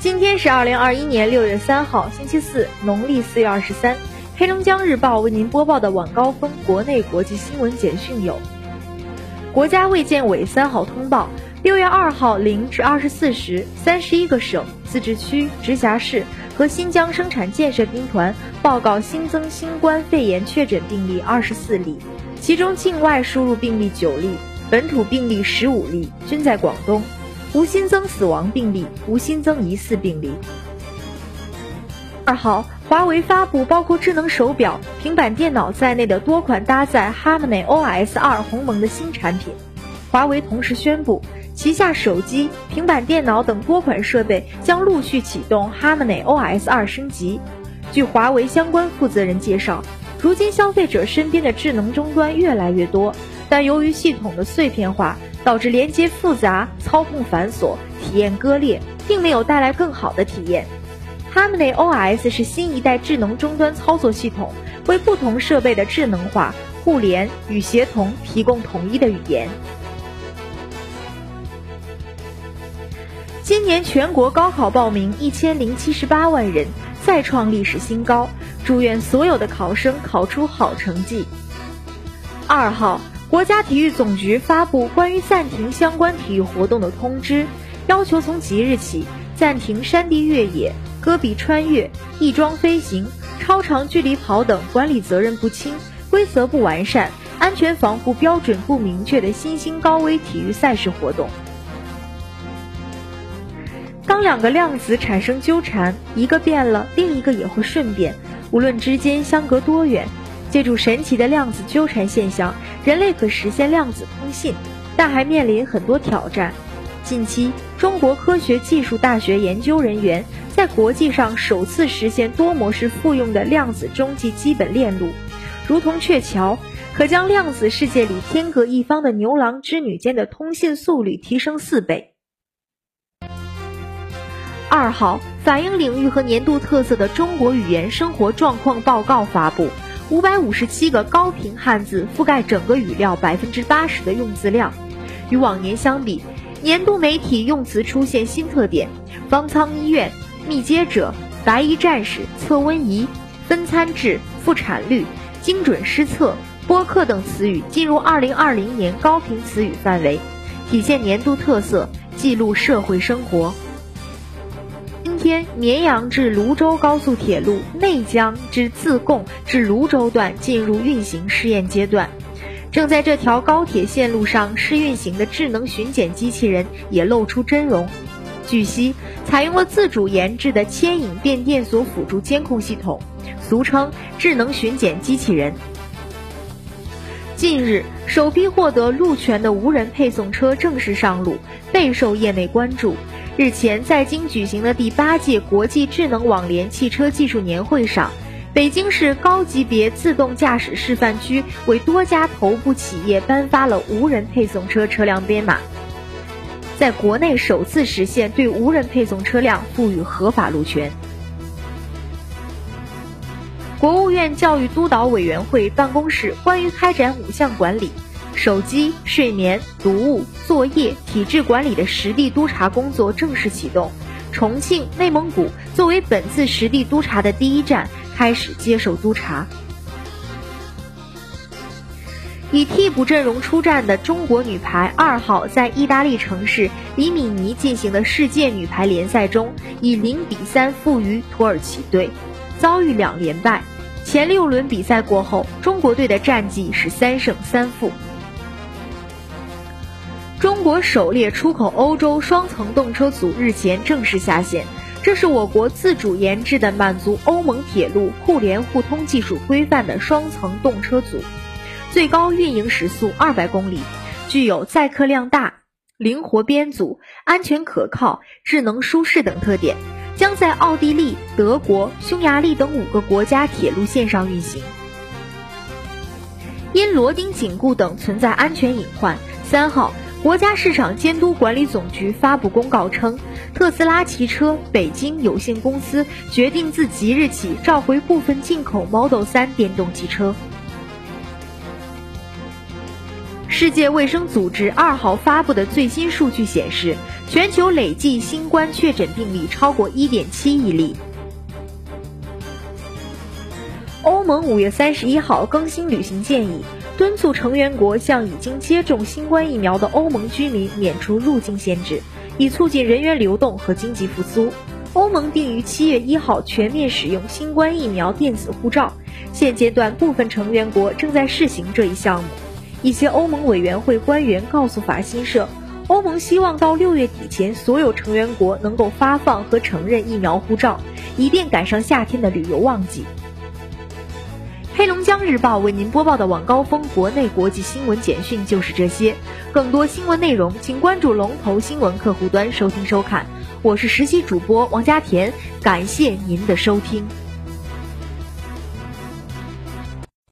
今天是二零二一年六月三号，星期四，农历四月二十三。黑龙江日报为您播报的晚高峰国内国际新闻简讯有：国家卫健委三号通报，六月二号零至二十四时，三十一个省、自治区、直辖市和新疆生产建设兵团报告新增新冠肺炎确诊病例二十四例，其中境外输入病例九例，本土病例十五例，均在广东。无新增死亡病例，无新增疑似病例。二号，华为发布包括智能手表、平板电脑在内的多款搭载 Harmony OS 二鸿蒙的新产品。华为同时宣布，旗下手机、平板电脑等多款设备将陆续启动 Harmony OS 二升级。据华为相关负责人介绍，如今消费者身边的智能终端越来越多，但由于系统的碎片化。导致连接复杂、操控繁琐、体验割裂，并没有带来更好的体验。Harmony OS 是新一代智能终端操作系统，为不同设备的智能化、互联与协同提供统一的语言。今年全国高考报名一千零七十八万人，再创历史新高。祝愿所有的考生考出好成绩。二号。国家体育总局发布关于暂停相关体育活动的通知，要求从即日起暂停山地越野、戈壁穿越、翼装飞行、超长距离跑等管理责任不清、规则不完善、安全防护标准不明确的新兴高危体育赛事活动。当两个量子产生纠缠，一个变了，另一个也会顺变，无论之间相隔多远。借助神奇的量子纠缠现象，人类可实现量子通信，但还面临很多挑战。近期，中国科学技术大学研究人员在国际上首次实现多模式复用的量子中继基本链路，如同鹊桥，可将量子世界里天各一方的牛郎织女间的通信速率提升四倍。二号，反映领域和年度特色的中国语言生活状况报告发布。五百五十七个高频汉字覆盖整个语料百分之八十的用字量，与往年相比，年度媒体用词出现新特点：方舱医院、密接者、白衣战士、测温仪、分餐制、复产率、精准施测、播客等词语进入二零二零年高频词语范围，体现年度特色，记录社会生活。天绵阳至泸州高速铁路内江至自贡至泸州段进入运行试验阶段，正在这条高铁线路上试运行的智能巡检机器人也露出真容。据悉，采用了自主研制的牵引变电所辅助监控系统，俗称智能巡检机器人。近日，首批获得路权的无人配送车正式上路，备受业内关注。日前，在京举行的第八届国际智能网联汽车技术年会上，北京市高级别自动驾驶示范区为多家头部企业颁发了无人配送车车辆编码，在国内首次实现对无人配送车辆赋予合法路权。国务院教育督导委员会办公室关于开展五项管理。手机、睡眠、读物、作业、体质管理的实地督查工作正式启动。重庆、内蒙古作为本次实地督查的第一站，开始接受督查。以替补阵容出战的中国女排二号，在意大利城市里米尼进行的世界女排联赛中，以零比三负于土耳其队，遭遇两连败。前六轮比赛过后，中国队的战绩是三胜三负。国首列出口欧洲双层动车组日前正式下线，这是我国自主研制的满足欧盟铁路互联互通技术规范的双层动车组，最高运营时速二百公里，具有载客量大、灵活编组、安全可靠、智能舒适等特点，将在奥地利、德国、匈牙利等五个国家铁路线上运行。因螺钉紧固等存在安全隐患，三号。国家市场监督管理总局发布公告称，特斯拉汽车北京有限公司决定自即日起召回部分进口 Model 3电动汽车。世界卫生组织二号发布的最新数据显示，全球累计新冠确诊病例超过1.7亿例。欧盟五月三十一号更新旅行建议，敦促成员国向已经接种新冠疫苗的欧盟居民免除入境限制，以促进人员流动和经济复苏。欧盟定于七月一号全面使用新冠疫苗电子护照，现阶段部分成员国正在试行这一项目。一些欧盟委员会官员告诉法新社，欧盟希望到六月底前，所有成员国能够发放和承认疫苗护照，以便赶上夏天的旅游旺季。江日报为您播报的晚高峰国内国际新闻简讯就是这些。更多新闻内容，请关注龙头新闻客户端收听收看。我是实习主播王佳田，感谢您的收听。